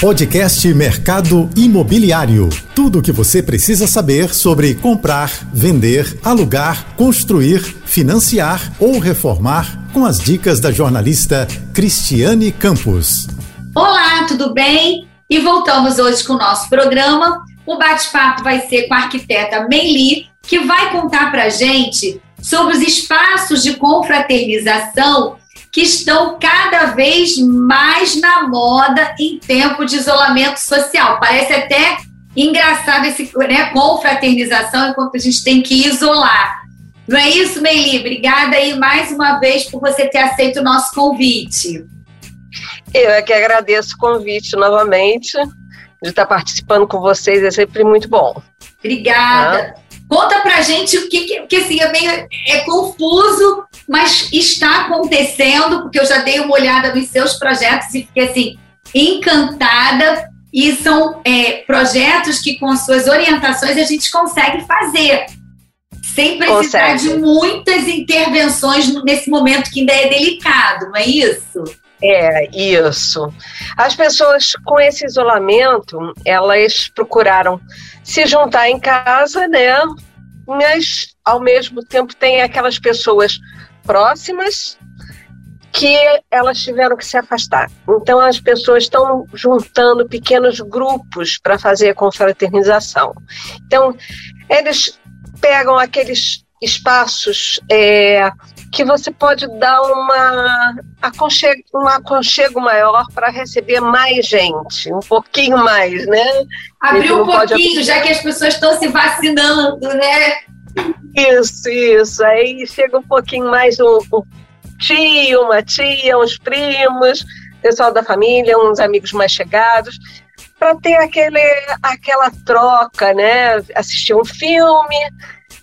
Podcast Mercado Imobiliário. Tudo o que você precisa saber sobre comprar, vender, alugar, construir, financiar ou reformar com as dicas da jornalista Cristiane Campos. Olá, tudo bem? E voltamos hoje com o nosso programa. O bate-papo vai ser com a arquiteta Meili, que vai contar para gente sobre os espaços de confraternização que estão cada vez mais na moda em tempo de isolamento social. Parece até engraçado esse né, confraternização enquanto a gente tem que isolar. Não é isso, Meili? Obrigada aí mais uma vez por você ter aceito o nosso convite. Eu é que agradeço o convite novamente, de estar participando com vocês, é sempre muito bom. Obrigada. Ah. Conta pra gente o que, que, que assim, é meio é confuso, mas está acontecendo, porque eu já dei uma olhada nos seus projetos e fiquei assim, encantada. E são é, projetos que, com suas orientações, a gente consegue fazer. Sem precisar consegue. de muitas intervenções nesse momento que ainda é delicado, não é isso? É, isso. As pessoas com esse isolamento, elas procuraram se juntar em casa, né? Mas ao mesmo tempo tem aquelas pessoas próximas que elas tiveram que se afastar. Então as pessoas estão juntando pequenos grupos para fazer a confraternização. Então eles pegam aqueles espaços é, que você pode dar uma aconchego, um aconchego maior para receber mais gente, um pouquinho mais, né? Abrir um pouquinho, pode... já que as pessoas estão se vacinando, né? Isso, isso. Aí chega um pouquinho mais um, um tio, uma tia, uns primos, pessoal da família, uns amigos mais chegados, para ter aquele, aquela troca, né? Assistir um filme,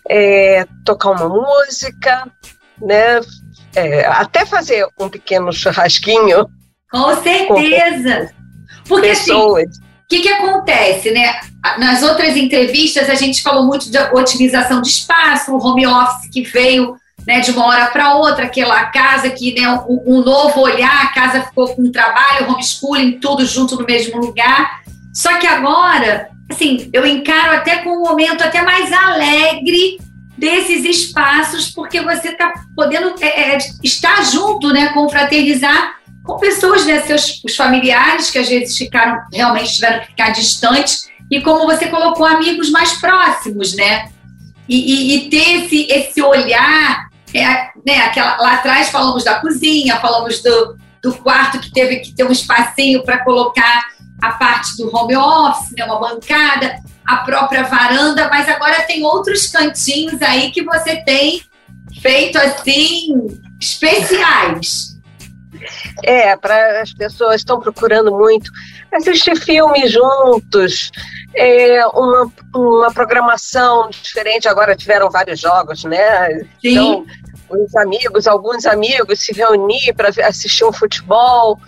é, tocar uma música, né? É, até fazer um pequeno churrasquinho. Com certeza. Com Porque assim, pessoas. assim, que, que acontece, né? Nas outras entrevistas a gente falou muito de otimização de espaço, o home office que veio né, de uma hora para outra, aquela casa que, né, um, um, novo olhar, a casa ficou com trabalho, homeschooling, tudo junto no mesmo lugar. Só que agora, assim, eu encaro até com um momento até mais alegre desses espaços, porque você está podendo é, é, estar junto, né, confraternizar com pessoas, né, seus os familiares que às vezes ficaram, realmente tiveram que ficar distantes, e como você colocou, amigos mais próximos, né? E, e, e ter esse, esse olhar, é, né, aquela, lá atrás falamos da cozinha, falamos do, do quarto que teve que ter um espacinho para colocar a parte do home office, né, uma bancada, a própria varanda, mas agora tem outros cantinhos aí que você tem feito assim especiais. É, para as pessoas estão procurando muito assistir filmes juntos, é, uma, uma programação diferente. Agora tiveram vários jogos, né? Sim. Então, os amigos, alguns amigos se reunir para assistir um futebol,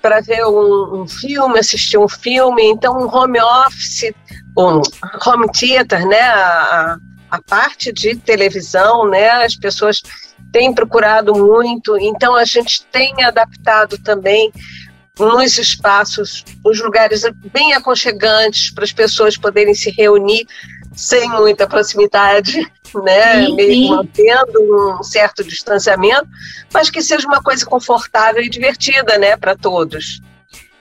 para ver um, um, filme, assistir um filme. Então, um home office, um home theater, né? A, a parte de televisão, né? As pessoas têm procurado muito. Então, a gente tem adaptado também nos espaços, os lugares bem aconchegantes para as pessoas poderem se reunir sem muita proximidade, né? Sim, sim. mantendo um certo distanciamento, mas que seja uma coisa confortável e divertida, né, para todos.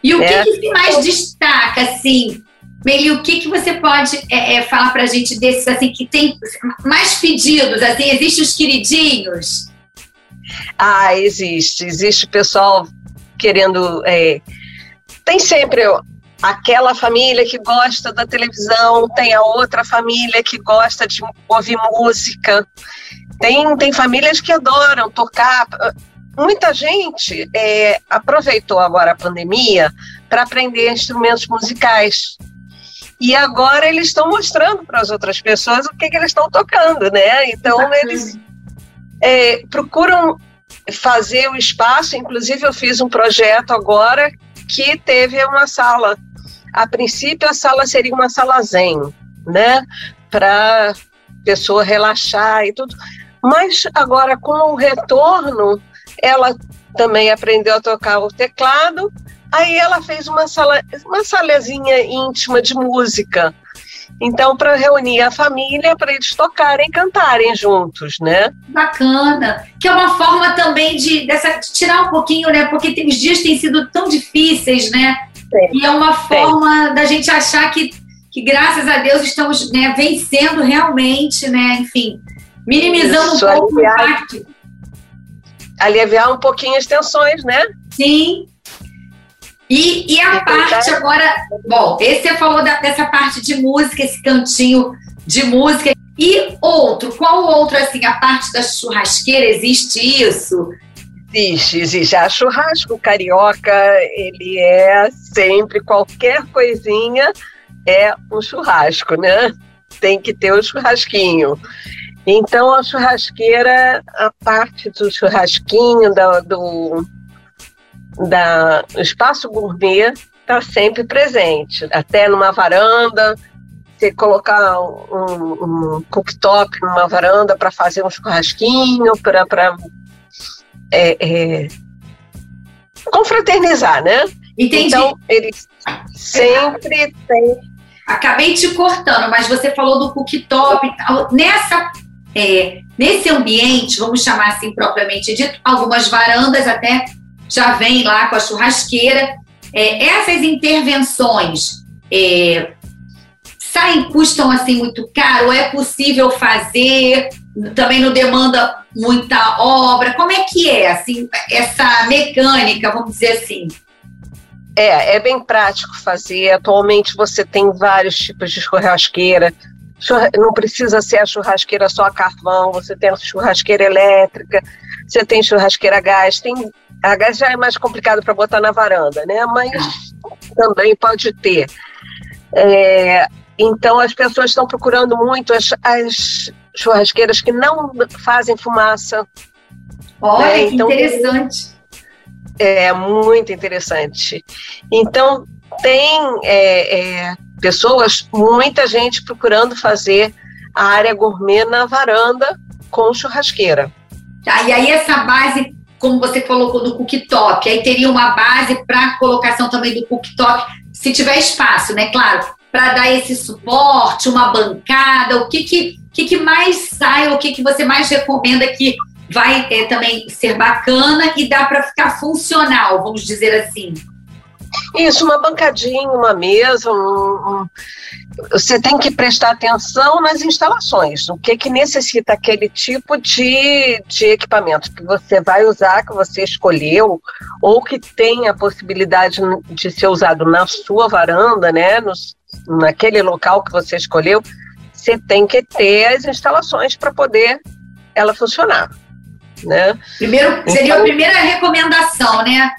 E o né? que, que mais destaca, assim, Meli, o que, que você pode é, é, falar para a gente desses, assim, que tem mais pedidos, assim, existem os queridinhos? Ah, existe, existe pessoal querendo, é, tem sempre aquela família que gosta da televisão, tem a outra família que gosta de ouvir música, tem, tem famílias que adoram tocar. Muita gente é, aproveitou agora a pandemia para aprender instrumentos musicais. E agora eles estão mostrando para as outras pessoas o que, que eles estão tocando, né? Então Bacana. eles é, procuram fazer o espaço. Inclusive eu fiz um projeto agora que teve uma sala a princípio, a sala seria uma sala zen, né? Para pessoa relaxar e tudo. Mas agora, com o retorno, ela também aprendeu a tocar o teclado, Aí ela fez uma sala, uma salazinha íntima de música. Então, para reunir a família, para eles tocarem e cantarem juntos, né? Bacana. Que é uma forma também de, dessa, de tirar um pouquinho, né? Porque tem, os dias têm sido tão difíceis, né? Sim. E é uma forma Sim. da gente achar que, que, graças a Deus, estamos né, vencendo realmente, né? Enfim, minimizando Isso, um pouco aliviar, o impacto. Aliviar um pouquinho as tensões, né? Sim, e, e a parte agora, bom, esse você falou da, dessa parte de música, esse cantinho de música. E outro, qual outro, assim, a parte da churrasqueira, existe isso? Existe, existe. A churrasco carioca, ele é sempre, qualquer coisinha é um churrasco, né? Tem que ter o um churrasquinho. Então, a churrasqueira, a parte do churrasquinho, da, do, da espaço gourmet está sempre presente, até numa varanda, você colocar um, um cooktop numa varanda para fazer um churrasquinho, para é, é, confraternizar, né? Entendi. Então, eles sempre têm. Acabei te cortando, mas você falou do cooktop. Nessa, é, nesse ambiente, vamos chamar assim propriamente dito, algumas varandas até já vem lá com a churrasqueira. É, essas intervenções é, saem, custam assim muito caro? É possível fazer? Também não demanda muita obra? Como é que é assim, essa mecânica, vamos dizer assim? É, é bem prático fazer. Atualmente você tem vários tipos de churrasqueira. Não precisa ser a churrasqueira só a carvão, você tem a churrasqueira elétrica, você tem churrasqueira a gás, tem a gás já é mais complicado para botar na varanda, né? Mas também pode ter. É, então as pessoas estão procurando muito as, as, churrasqueiras que não fazem fumaça. Olha, né? então, que interessante. É muito interessante. Então tem é, é, pessoas, muita gente procurando fazer a área gourmet na varanda com churrasqueira. Tá, e aí essa base como você colocou do cooktop, aí teria uma base para colocação também do cooktop, se tiver espaço, né? Claro, para dar esse suporte, uma bancada, o que que, que, que mais sai, o que, que você mais recomenda que vai é, também ser bacana e dá para ficar funcional, vamos dizer assim? Isso, uma bancadinha, uma mesa, um, um, você tem que prestar atenção nas instalações, o que, que necessita aquele tipo de, de equipamento que você vai usar, que você escolheu, ou que tem a possibilidade de ser usado na sua varanda, né, no, naquele local que você escolheu, você tem que ter as instalações para poder ela funcionar. Né? Primeiro, seria então, a primeira recomendação, né?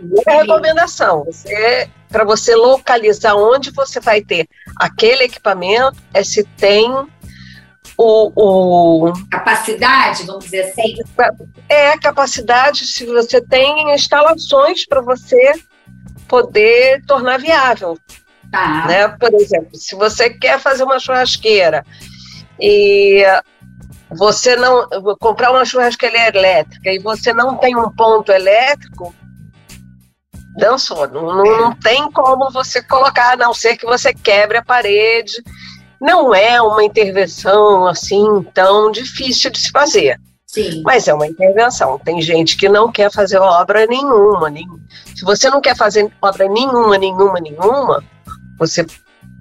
Primeira recomendação, você para você localizar onde você vai ter aquele equipamento é se tem o, o, capacidade, vamos dizer assim. É capacidade se você tem instalações para você poder tornar viável. Tá. Né? Por exemplo, se você quer fazer uma churrasqueira e você não comprar uma churrasqueira elétrica e você não tem um ponto elétrico, dançou. Não, não, não tem como você colocar, a não ser que você quebre a parede. Não é uma intervenção assim tão difícil de se fazer. Sim. Mas é uma intervenção. Tem gente que não quer fazer obra nenhuma. Nem... Se você não quer fazer obra nenhuma, nenhuma, nenhuma, você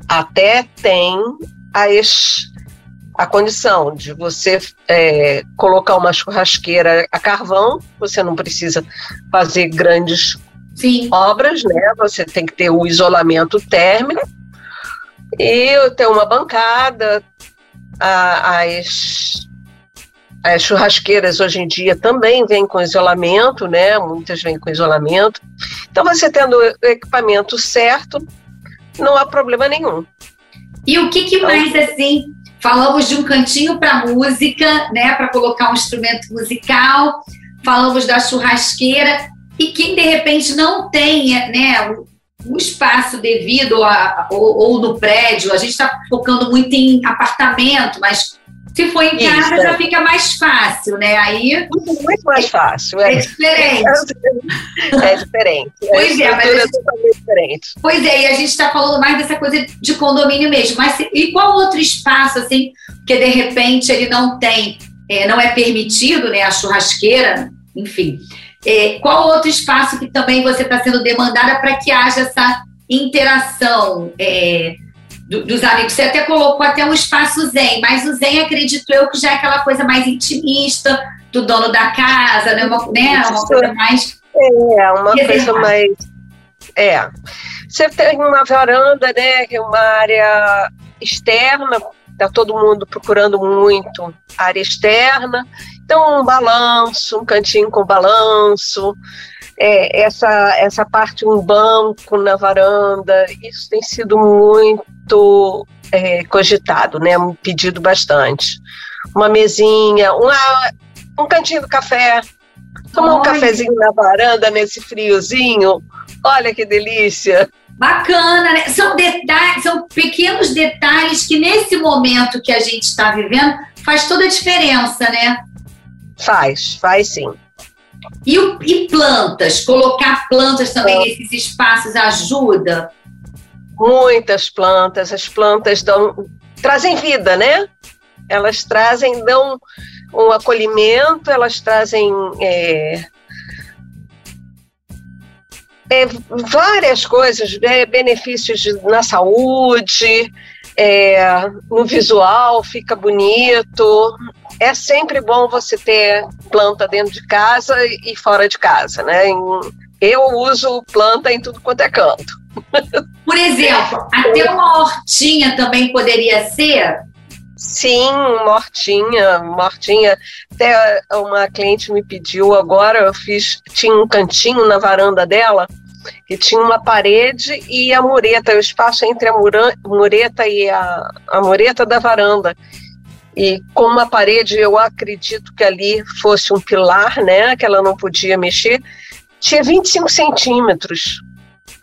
até tem as, a condição de você é, colocar uma churrasqueira a carvão, você não precisa fazer grandes Sim. obras, né? Você tem que ter o isolamento térmico e ter uma bancada. as, as churrasqueiras hoje em dia também vêm com isolamento, né? Muitas vêm com isolamento. Então, você tendo o equipamento certo, não há problema nenhum. E o que, que então, mais assim? Falamos de um cantinho para música, né? Para colocar um instrumento musical. Falamos da churrasqueira. E quem de repente não tem né, o espaço devido a, ou, ou no prédio, a gente está focando muito em apartamento, mas Se for em casa, Isso, já é. fica mais fácil, né? Aí. Muito mais fácil. É, é diferente. É diferente. Pois é, mas. A gente, diferente. Pois é, e a gente está falando mais dessa coisa de condomínio mesmo. Mas e qual outro espaço, assim, que de repente ele não tem, é, não é permitido, né? A churrasqueira, enfim. É, qual outro espaço que também você está sendo demandada para que haja essa interação? É, do, dos amigos. Você até colocou até um espaço zen, mas o zen, acredito eu, que já é aquela coisa mais intimista do dono da casa, né? Uma, né? uma coisa mais. É, uma coisa mais. É. Você tem uma varanda, né? Que é uma área externa, tá todo mundo procurando muito área externa. Então, um balanço, um cantinho com balanço, é, essa, essa parte, um banco na varanda, isso tem sido muito é, cogitado, né? Pedido bastante. Uma mesinha, uma, um cantinho do café, tomar um cafezinho na varanda nesse friozinho, olha que delícia. Bacana, né? São detalhes, são pequenos detalhes que nesse momento que a gente está vivendo faz toda a diferença, né? Faz, faz sim. E, e plantas? Colocar plantas também nesses espaços ajuda? Muitas plantas. As plantas dão, trazem vida, né? Elas trazem, dão um acolhimento, elas trazem é, é, várias coisas, né? benefícios na saúde, é, no visual, fica bonito é sempre bom você ter planta dentro de casa e fora de casa, né? Eu uso planta em tudo quanto é canto. Por exemplo, até uma hortinha também poderia ser? Sim, mortinha, mortinha. Até uma cliente me pediu agora, eu fiz, tinha um cantinho na varanda dela que tinha uma parede e a mureta, o espaço entre a mureta e a, a mureta da varanda. E com uma parede, eu acredito que ali fosse um pilar, né, que ela não podia mexer, tinha 25 centímetros.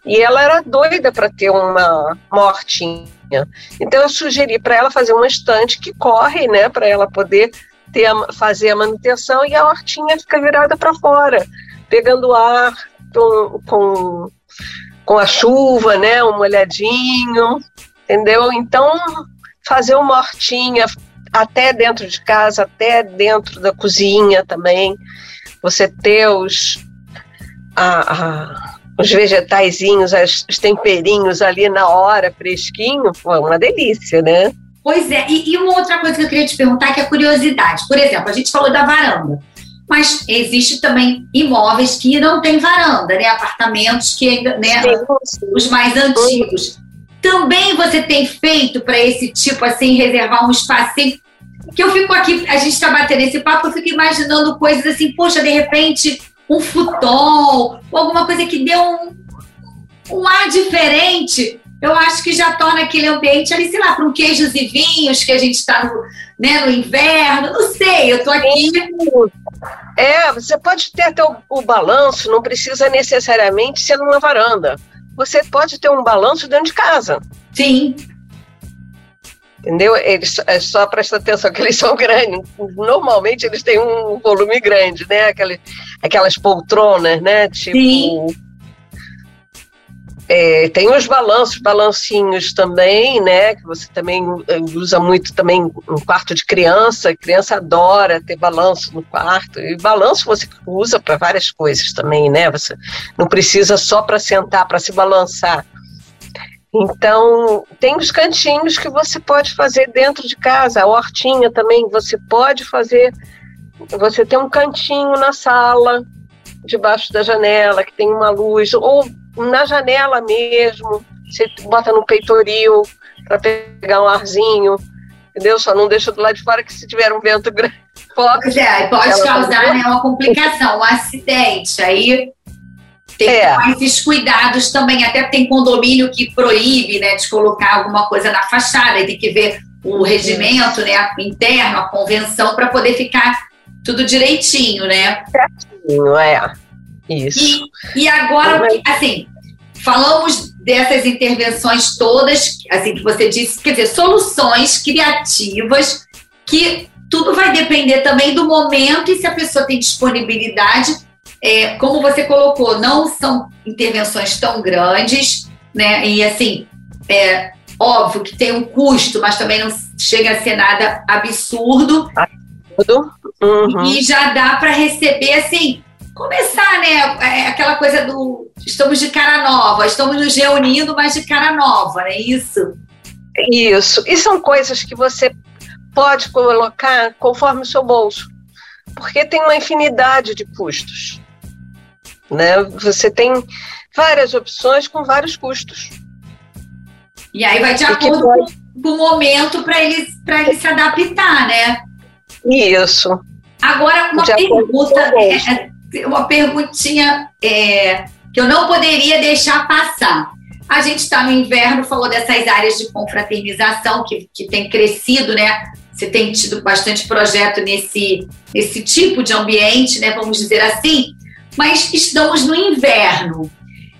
E ela era doida para ter uma mortinha. Então eu sugeri para ela fazer uma estante que corre, né, para ela poder ter a, fazer a manutenção e a hortinha fica virada para fora, pegando ar com, com, com a chuva, né, um molhadinho, entendeu? Então fazer uma hortinha, até dentro de casa, até dentro da cozinha também. Você ter os, a, a, os vegetaizinhos, os temperinhos ali na hora, fresquinho, foi uma delícia, né? Pois é, e, e, uma outra coisa que eu queria te perguntar que é a curiosidade. Por exemplo, a gente falou da varanda, mas existe também imóveis que não tem varanda, né? Apartamentos que né, sim, os mais antigos. Também você tem feito para esse tipo assim reservar um espacinho que eu fico aqui, a gente está batendo esse papo, eu fico imaginando coisas assim, poxa, de repente, um futebol, ou alguma coisa que dê um, um ar diferente. Eu acho que já torna aquele ambiente ali, sei lá, para um queijos e vinhos, que a gente está no, né, no inverno, não sei, eu estou aqui. É, você pode ter até o, o balanço, não precisa necessariamente ser numa varanda. Você pode ter um balanço dentro de casa. Sim entendeu? Eles é só presta atenção que eles são grandes. Normalmente eles têm um volume grande, né? Aquelas, aquelas poltronas, né? Tipo. Sim. É, tem os balanços, balancinhos também, né? Que você também é, usa muito também no quarto de criança. A criança adora ter balanço no quarto. E balanço você usa para várias coisas também, né? Você não precisa só para sentar, para se balançar. Então, tem os cantinhos que você pode fazer dentro de casa, a hortinha também, você pode fazer. Você tem um cantinho na sala, debaixo da janela, que tem uma luz, ou na janela mesmo, você bota no peitoril para pegar um arzinho, entendeu? Só não deixa do lado de fora que se tiver um vento grande. Pode, é, pode causar né, uma complicação, um acidente. Aí tem é. que tomar esses cuidados também. Até tem condomínio que proíbe né, de colocar alguma coisa na fachada, e tem que ver o regimento né, interno, a convenção, para poder ficar tudo direitinho, né? Certinho, é. Isso. E, e agora, assim, falamos dessas intervenções todas, assim, que você disse, quer dizer, soluções criativas que tudo vai depender também do momento e se a pessoa tem disponibilidade. É, como você colocou, não são intervenções tão grandes, né? E assim, é óbvio que tem um custo, mas também não chega a ser nada absurdo. Absurdo. Uhum. E já dá para receber assim começar, né? É aquela coisa do estamos de cara nova, estamos nos reunindo, mas de cara nova, não é isso? Isso. E são coisas que você pode colocar conforme o seu bolso, porque tem uma infinidade de custos. Né? Você tem várias opções com vários custos. E aí vai de acordo pode... com o momento para ele, ele se adaptar, né? Isso. Agora, uma de pergunta, é, uma perguntinha é, que eu não poderia deixar passar. A gente está no inverno, falou dessas áreas de confraternização que, que tem crescido, né? Você tem tido bastante projeto nesse, nesse tipo de ambiente, né? Vamos dizer assim. Mas estamos no inverno.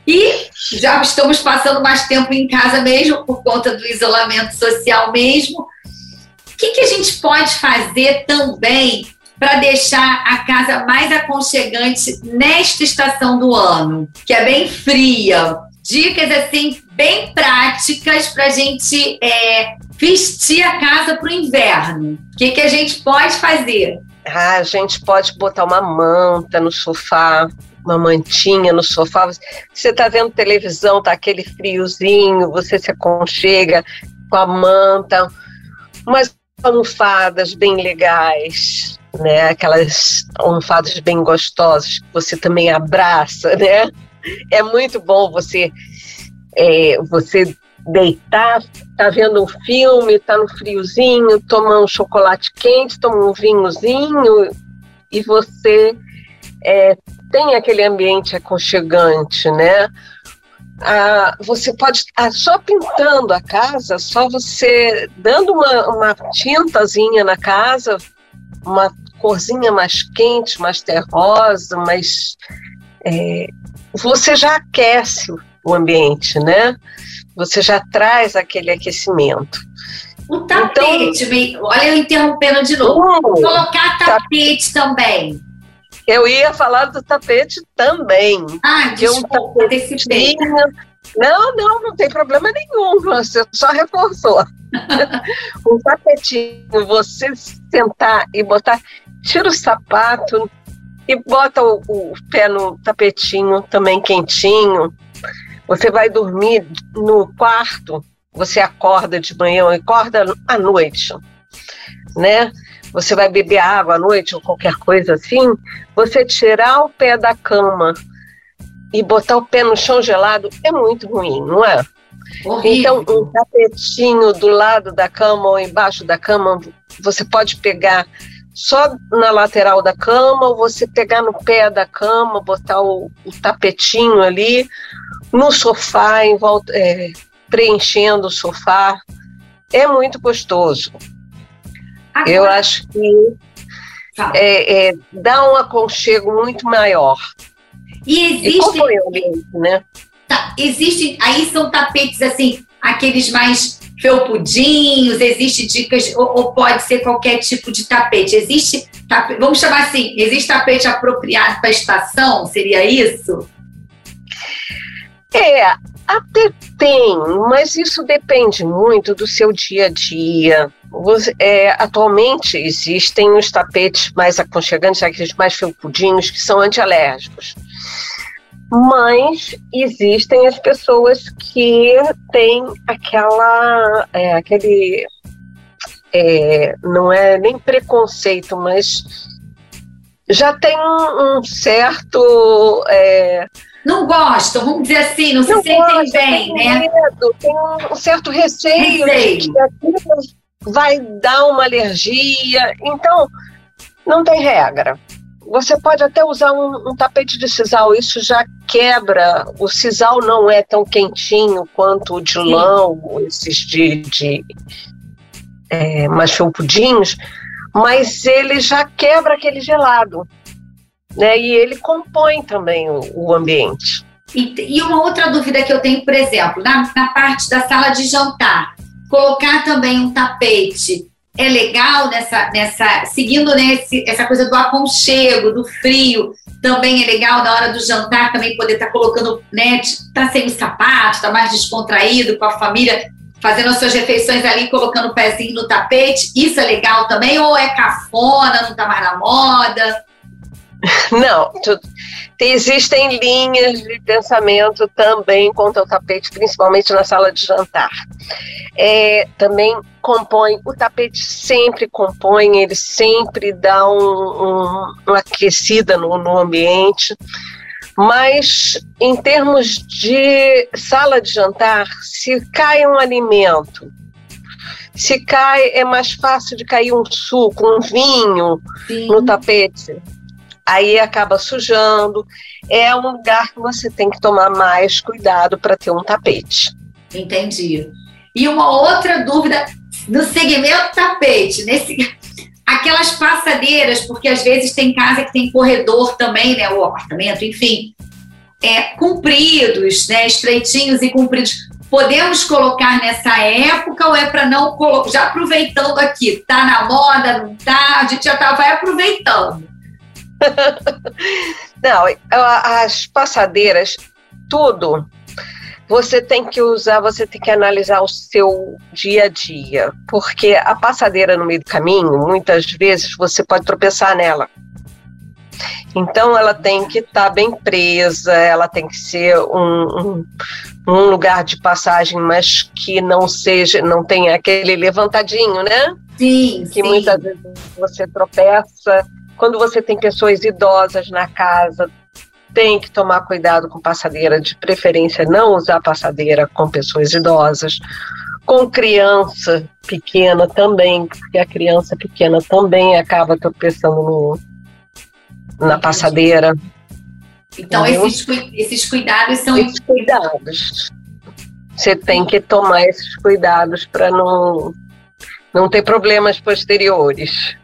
E já estamos passando mais tempo em casa mesmo, por conta do isolamento social mesmo. O que, que a gente pode fazer também para deixar a casa mais aconchegante nesta estação do ano, que é bem fria. Dicas assim bem práticas para a gente é, vestir a casa para o inverno. O que, que a gente pode fazer? Ah, a gente pode botar uma manta no sofá, uma mantinha no sofá. Você está vendo televisão, tá aquele friozinho, você se aconchega com a manta, umas almofadas bem legais, né? Aquelas almofadas bem gostosas que você também abraça, né? É muito bom você é, você deitar, tá vendo um filme, tá no friozinho, tomar um chocolate quente, tomar um vinhozinho e você é, tem aquele ambiente aconchegante, né? Ah, você pode, ah, só pintando a casa, só você dando uma, uma tintazinha na casa, uma corzinha mais quente, mais terrosa, mais. É, você já aquece o ambiente, né? Você já traz aquele aquecimento. O tapete, então, olha eu interrompendo de novo. Uh, Colocar tapete também. Eu ia falar do tapete também. Ah, desculpa, um tapetinho. Não, não, não tem problema nenhum. Você só reforçou. um tapetinho, você sentar e botar, tira o sapato e bota o, o pé no tapetinho também quentinho. Você vai dormir no quarto, você acorda de manhã e acorda à noite, né? Você vai beber água à noite ou qualquer coisa assim, você tirar o pé da cama e botar o pé no chão gelado é muito ruim, não é? Horrível. Então, um tapetinho do lado da cama ou embaixo da cama, você pode pegar só na lateral da cama, ou você pegar no pé da cama, botar o, o tapetinho ali, no sofá, em volta, é, preenchendo o sofá. É muito gostoso. Agora, Eu acho que é, é, dá um aconchego muito maior. E existe. E né? Tá, existe. Aí são tapetes assim, aqueles mais felpudinhos, existe dicas, ou, ou, pode ser qualquer tipo de tapete. Existe, tapete, vamos chamar assim, existe tapete apropriado para a estação? Seria isso? É, até tem, mas isso depende muito do seu dia a dia. É, atualmente existem os tapetes mais aconchegantes, aqueles mais felpudinhos, que são antialérgicos. Mas existem as pessoas que têm aquela. É, aquele. É, não é nem preconceito, mas já tem um, um certo. Não gostam, vamos dizer assim, não, não se sentem gosta, bem, né? Medo, tem um certo receio, receio. de que aquilo vai dar uma alergia. Então, não tem regra. Você pode até usar um, um, tapete de sisal, isso já quebra. O sisal não é tão quentinho quanto o de lã, esses de, de é, mas ele já quebra aquele gelado né? E ele compõe também o, o ambiente. E, e, uma outra dúvida que eu tenho, por exemplo, na, na parte da sala de jantar, colocar também um tapete é legal nessa, nessa seguindo nesse, essa coisa do aconchego, do frio, também é legal na hora do jantar também poder estar tá colocando, né, tá sem os sapatos, tá mais descontraído com a família, fazendo as suas refeições ali, colocando o pezinho no tapete. Isso é legal também ou é cafona, não tá mais na moda? Não, tu, existem linhas de pensamento também quanto ao tapete, principalmente na sala de jantar. É, também compõe, o tapete sempre compõe, ele sempre dá um, um, uma aquecida no, no ambiente. Mas em termos de sala de jantar, se cai um alimento, se cai, é mais fácil de cair um suco, um vinho Sim. no tapete aí acaba sujando. É um lugar que você tem que tomar mais cuidado para ter um tapete. Entendi. E uma outra dúvida no segmento tapete, nesse aquelas passadeiras, porque às vezes tem casa que tem corredor também, né, o apartamento, enfim, é compridos, né, estreitinhos e compridos. Podemos colocar nessa época ou é para não colocar? Já aproveitando aqui, tá na moda, não tá? A gente já tá, vai aproveitando. Não, as passadeiras, tudo, você tem que usar, você tem que analisar o seu dia a dia, porque a passadeira no meio do caminho, muitas vezes você pode tropeçar nela. Então ela tem que estar tá bem presa, ela tem que ser um, um, um, lugar de passagem, mas que não seja, não tenha aquele levantadinho, né? Sim. Que sim. muitas vezes você tropeça quando você tem pessoas idosas na casa, tem que tomar cuidado com passadeira, de preferência não usar passadeira com pessoas idosas. Com criança pequena também, porque a criança pequena também acaba tropeçando no, na passadeira. Então, esses, esses cuidados são. Esses cuidados. Você tem que tomar esses cuidados para não, não ter problemas posteriores.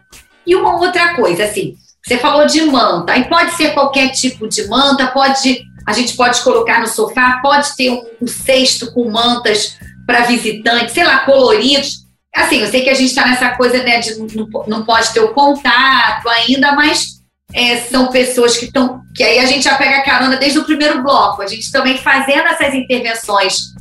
E uma outra coisa, assim, você falou de manta, aí pode ser qualquer tipo de manta, pode a gente pode colocar no sofá, pode ter um, um cesto com mantas para visitantes, sei lá, coloridos. Assim, eu sei que a gente está nessa coisa né, de não, não pode ter o contato ainda, mas é, são pessoas que estão. que aí a gente já pega a carona desde o primeiro bloco. A gente também fazendo essas intervenções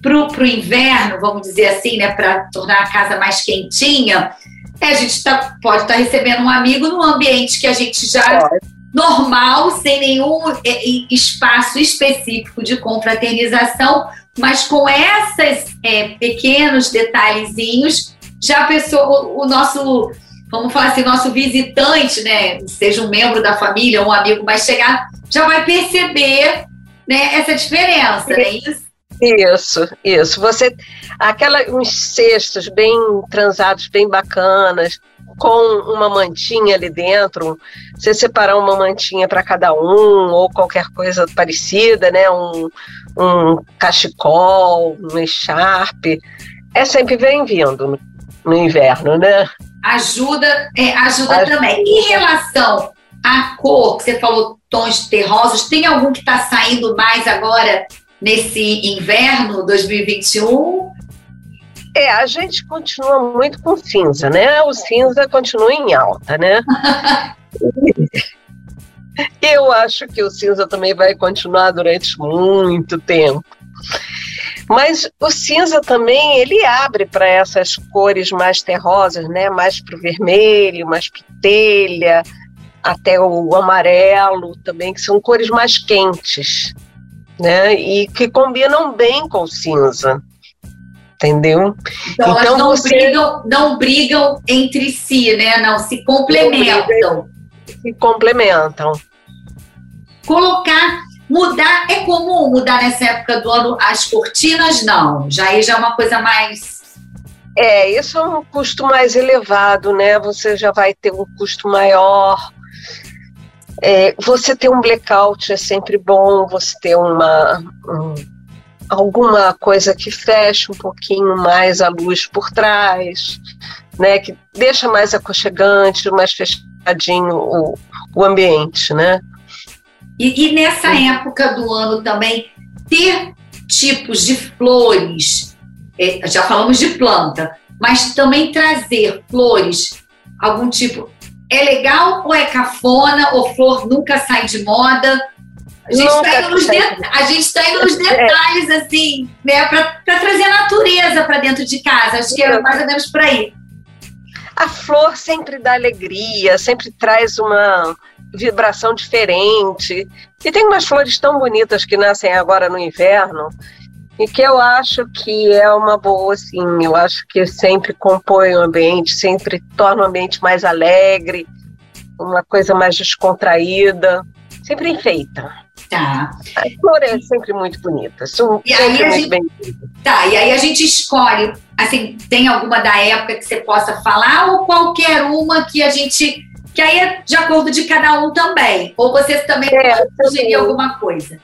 para o inverno, vamos dizer assim, né, para tornar a casa mais quentinha, é, a gente tá, pode estar tá recebendo um amigo num ambiente que a gente já normal, sem nenhum é, espaço específico de confraternização, mas com esses é, pequenos detalhezinhos, já a pessoa, o, o, nosso, vamos falar assim, nosso visitante, né, seja um membro da família ou um amigo mais chegado, já vai perceber né, essa diferença, né? Isso isso, isso. Você, aquela, uns cestos bem transados, bem bacanas, com uma mantinha ali dentro. Você separar uma mantinha para cada um, ou qualquer coisa parecida, né? Um, um cachecol, um echarpe. É sempre bem-vindo no, no, inverno, né? Ajuda, é, ajuda, ajuda também. Em relação à cor, que você falou tons terrosos, tem algum que está saindo mais agora nesse inverno 2021? É, a gente continua muito com cinza, né? O cinza continua em alta, né? Eu acho que o cinza também vai continuar durante muito tempo. Mas o cinza também ele abre para essas cores mais terrosas, né? Mais para o vermelho, mais pitelha, até o amarelo também, que são cores mais quentes né? E que combinam bem com cinza. Entendeu? Então, então elas não, você... brigam, não brigam entre si, né? Não, se complementam. Se complementam. Colocar, mudar, é comum mudar nessa época do ano as cortinas? Não. Já aí já é uma coisa mais. É, isso é um custo mais elevado, né? Você já vai ter um custo maior é, você ter um blackout é sempre bom, você ter uma. Um, alguma coisa que feche um pouquinho mais a luz por trás, né, que deixa mais aconchegante, mais fechadinho o, o ambiente, né? E, e nessa Sim. época do ano também, ter tipos de flores, é, já falamos de planta, mas também trazer flores, algum tipo, é legal ou é cafona, ou flor nunca sai de moda? A gente está indo, nos, de... tá indo nos é. detalhes, assim, né, para trazer a natureza para dentro de casa. Acho que é mais ou menos por aí. A flor sempre dá alegria, sempre traz uma vibração diferente. E tem umas flores tão bonitas que nascem agora no inverno, e que eu acho que é uma boa, sim. Eu acho que sempre compõe o ambiente, sempre torna o ambiente mais alegre, uma coisa mais descontraída, sempre enfeita. Tá. A flor é sempre muito bonita, são e sempre muito gente, bem Tá, e aí a gente escolhe, assim, tem alguma da época que você possa falar ou qualquer uma que a gente. Que aí é de acordo de cada um também. Ou vocês também é, podem sugerir alguma coisa?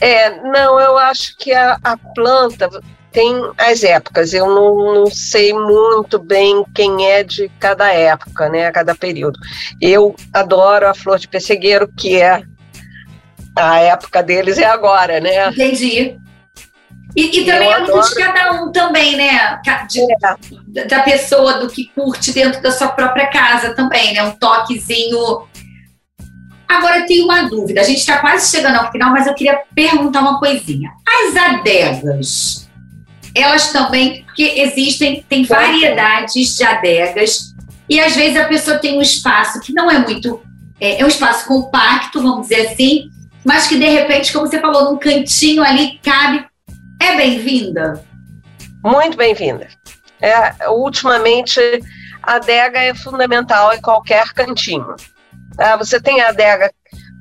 É, não, eu acho que a, a planta tem as épocas. Eu não, não, sei muito bem quem é de cada época, né? Cada período. Eu adoro a flor de pessegueiro, que é a época deles é agora, né? Entendi. E, e também eu é muito adoro. de cada um também, né? De, é. Da pessoa, do que curte dentro da sua própria casa também, né? Um toquezinho Agora eu tenho uma dúvida. A gente está quase chegando ao final, mas eu queria perguntar uma coisinha. As adegas, elas também, porque existem, tem variedades de adegas, e às vezes a pessoa tem um espaço que não é muito. É, é um espaço compacto, vamos dizer assim, mas que de repente, como você falou, num cantinho ali cabe. É bem-vinda? Muito bem-vinda. É, ultimamente, a adega é fundamental em qualquer cantinho. Ah, você tem a adega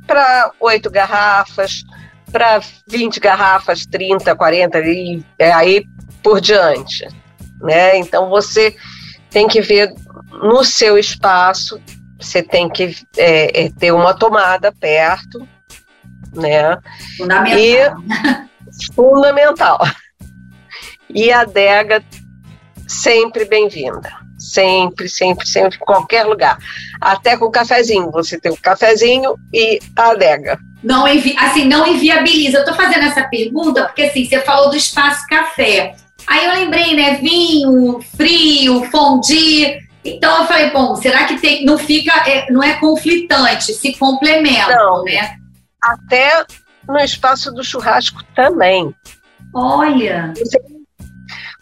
para oito garrafas, para 20 garrafas, 30, 40 e é, aí por diante. Né? Então você tem que ver no seu espaço, você tem que é, é, ter uma tomada perto, né? Fundamental. E, fundamental. E a adega sempre bem-vinda. Sempre, sempre, sempre, em qualquer lugar. Até com o cafezinho. Você tem o cafezinho e a adega. Não, envi assim, não inviabiliza. Eu tô fazendo essa pergunta porque assim, você falou do espaço café. Aí eu lembrei, né? Vinho, frio, fondue. Então eu falei, bom, será que tem, não fica, é, não é conflitante, se complementa, não, né? Até no espaço do churrasco também. Olha. Você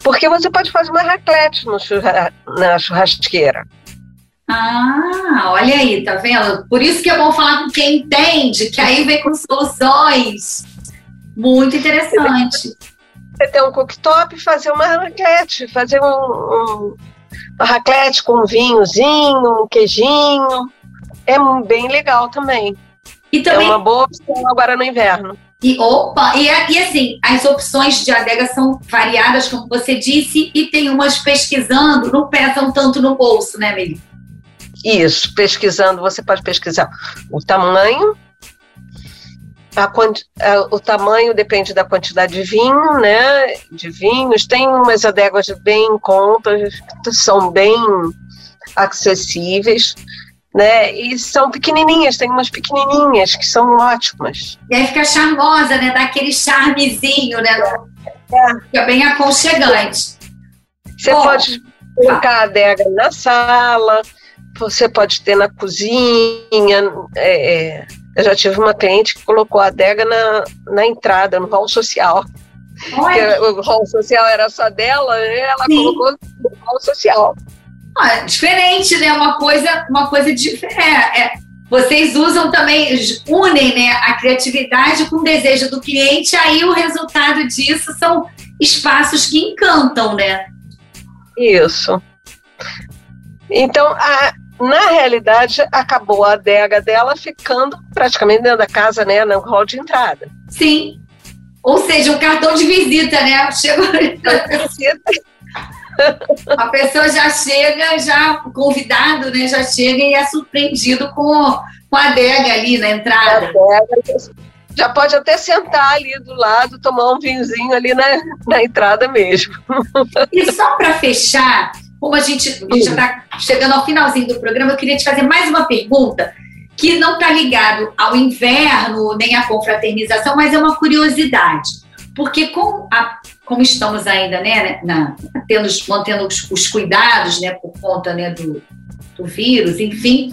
porque você pode fazer uma raclete churra na churrasqueira. Ah, olha aí, tá vendo? Por isso que é bom falar com quem entende, que aí vem com soluções. Muito interessante. Você tem um cooktop e fazer uma raclete, fazer um, um, uma raclete com um vinhozinho, um queijinho. É bem legal também. E também... É uma boa opção agora no inverno. E opa, e, e assim, as opções de adega são variadas, como você disse, e tem umas pesquisando, não pesam tanto no bolso, né, Meli? Isso, pesquisando, você pode pesquisar o tamanho, a, a, o tamanho depende da quantidade de vinho, né? De vinhos. Tem umas adegas bem em conta, que são bem acessíveis né? E são pequenininhas, tem umas pequenininhas que são ótimas. E aí fica charmosa, né? Dá aquele charmezinho, né? É. Fica bem aconchegante. Você Bom, pode colocar a adega na sala, você pode ter na cozinha. É, é, eu já tive uma cliente que colocou a adega na, na entrada, no hall social. o hall social era só dela, né? ela Sim. colocou no hall social. Ah, diferente, né? Uma coisa, uma coisa diferente. É, vocês usam também, unem né, a criatividade com o desejo do cliente, aí o resultado disso são espaços que encantam, né? Isso. Então, a, na realidade, acabou a adega dela ficando praticamente dentro da casa, né? No hall de entrada. Sim. Ou seja, um cartão de visita, né? Chegou. A pessoa já chega, já convidado, né? Já chega e é surpreendido com, com a adega ali na entrada. Já pode até sentar ali do lado, tomar um vinhozinho ali na, na entrada mesmo. E só para fechar, como a gente, a gente já está chegando ao finalzinho do programa, eu queria te fazer mais uma pergunta que não está ligado ao inverno nem à confraternização, mas é uma curiosidade. Porque com a como estamos ainda, né, na, tendo, mantendo os, os cuidados, né, por conta, né, do, do vírus, enfim,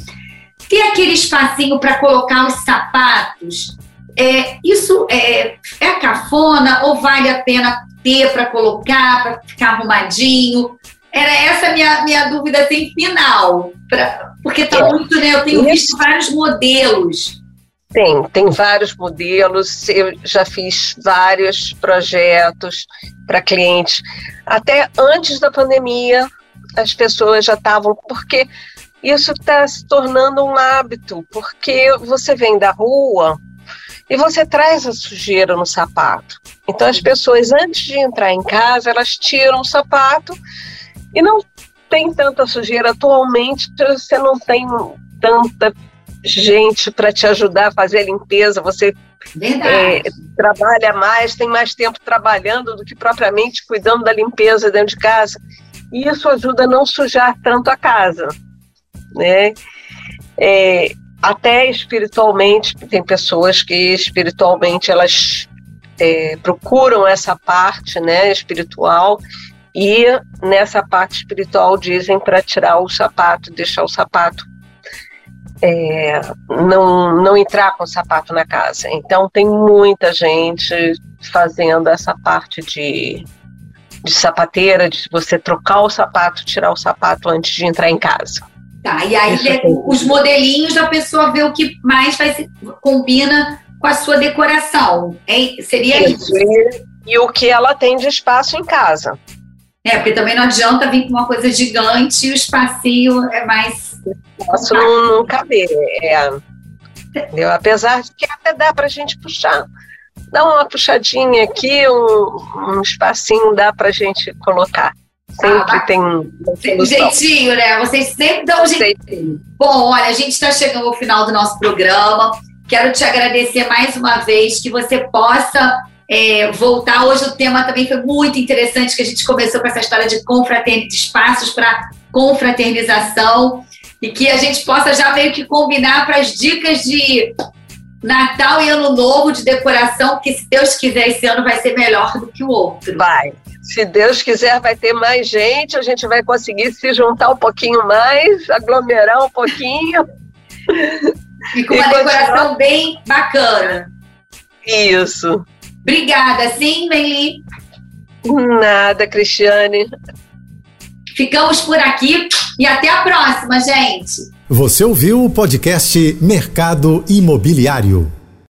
ter aquele espacinho para colocar os sapatos, é, isso é, é cafona ou vale a pena ter para colocar, para ficar arrumadinho? Era essa minha minha dúvida assim, final, pra, porque tá é. muito, né? Eu tenho visto vários modelos. Tem, tem vários modelos. Eu já fiz vários projetos para clientes. Até antes da pandemia, as pessoas já estavam, porque isso está se tornando um hábito, porque você vem da rua e você traz a sujeira no sapato. Então as pessoas antes de entrar em casa, elas tiram o sapato e não tem tanta sujeira atualmente, você não tem tanta gente para te ajudar a fazer a limpeza, você é, trabalha mais, tem mais tempo trabalhando do que propriamente cuidando da limpeza dentro de casa. E isso ajuda a não sujar tanto a casa né? É, até espiritualmente, tem pessoas que espiritualmente elas é, procuram essa parte, né, espiritual e nessa parte espiritual dizem para tirar o sapato, deixar o sapato é, não, não entrar com o sapato na casa. Então tem muita gente fazendo essa parte de, de sapateira, de você trocar o sapato, tirar o sapato antes de entrar em casa. Tá, e aí os modelinhos a pessoa vê o que mais faz, combina com a sua decoração. É, seria isso. isso. E o que ela tem de espaço em casa. É, porque também não adianta vir com uma coisa gigante e o espacinho é mais. Posso não, não caber. É, entendeu? Apesar de que até dá para a gente puxar. Dá uma puxadinha aqui, um, um espacinho dá para a gente colocar. Sempre ah, tem um jeitinho, né? Vocês sempre dão um jeitinho. Bom, olha, a gente está chegando ao final do nosso programa. Quero te agradecer mais uma vez que você possa é, voltar. Hoje o tema também foi muito interessante, que a gente começou com essa história de confraternidade, de espaços para confraternização e que a gente possa já meio que combinar para as dicas de Natal e Ano Novo de decoração, que se Deus quiser esse ano vai ser melhor do que o outro. Vai, se Deus quiser, vai ter mais gente, a gente vai conseguir se juntar um pouquinho mais, aglomerar um pouquinho. E com uma e decoração continuar... bem bacana. Isso. Obrigada, sim, Meli? Nada, Cristiane. Ficamos por aqui e até a próxima, gente. Você ouviu o podcast Mercado Imobiliário.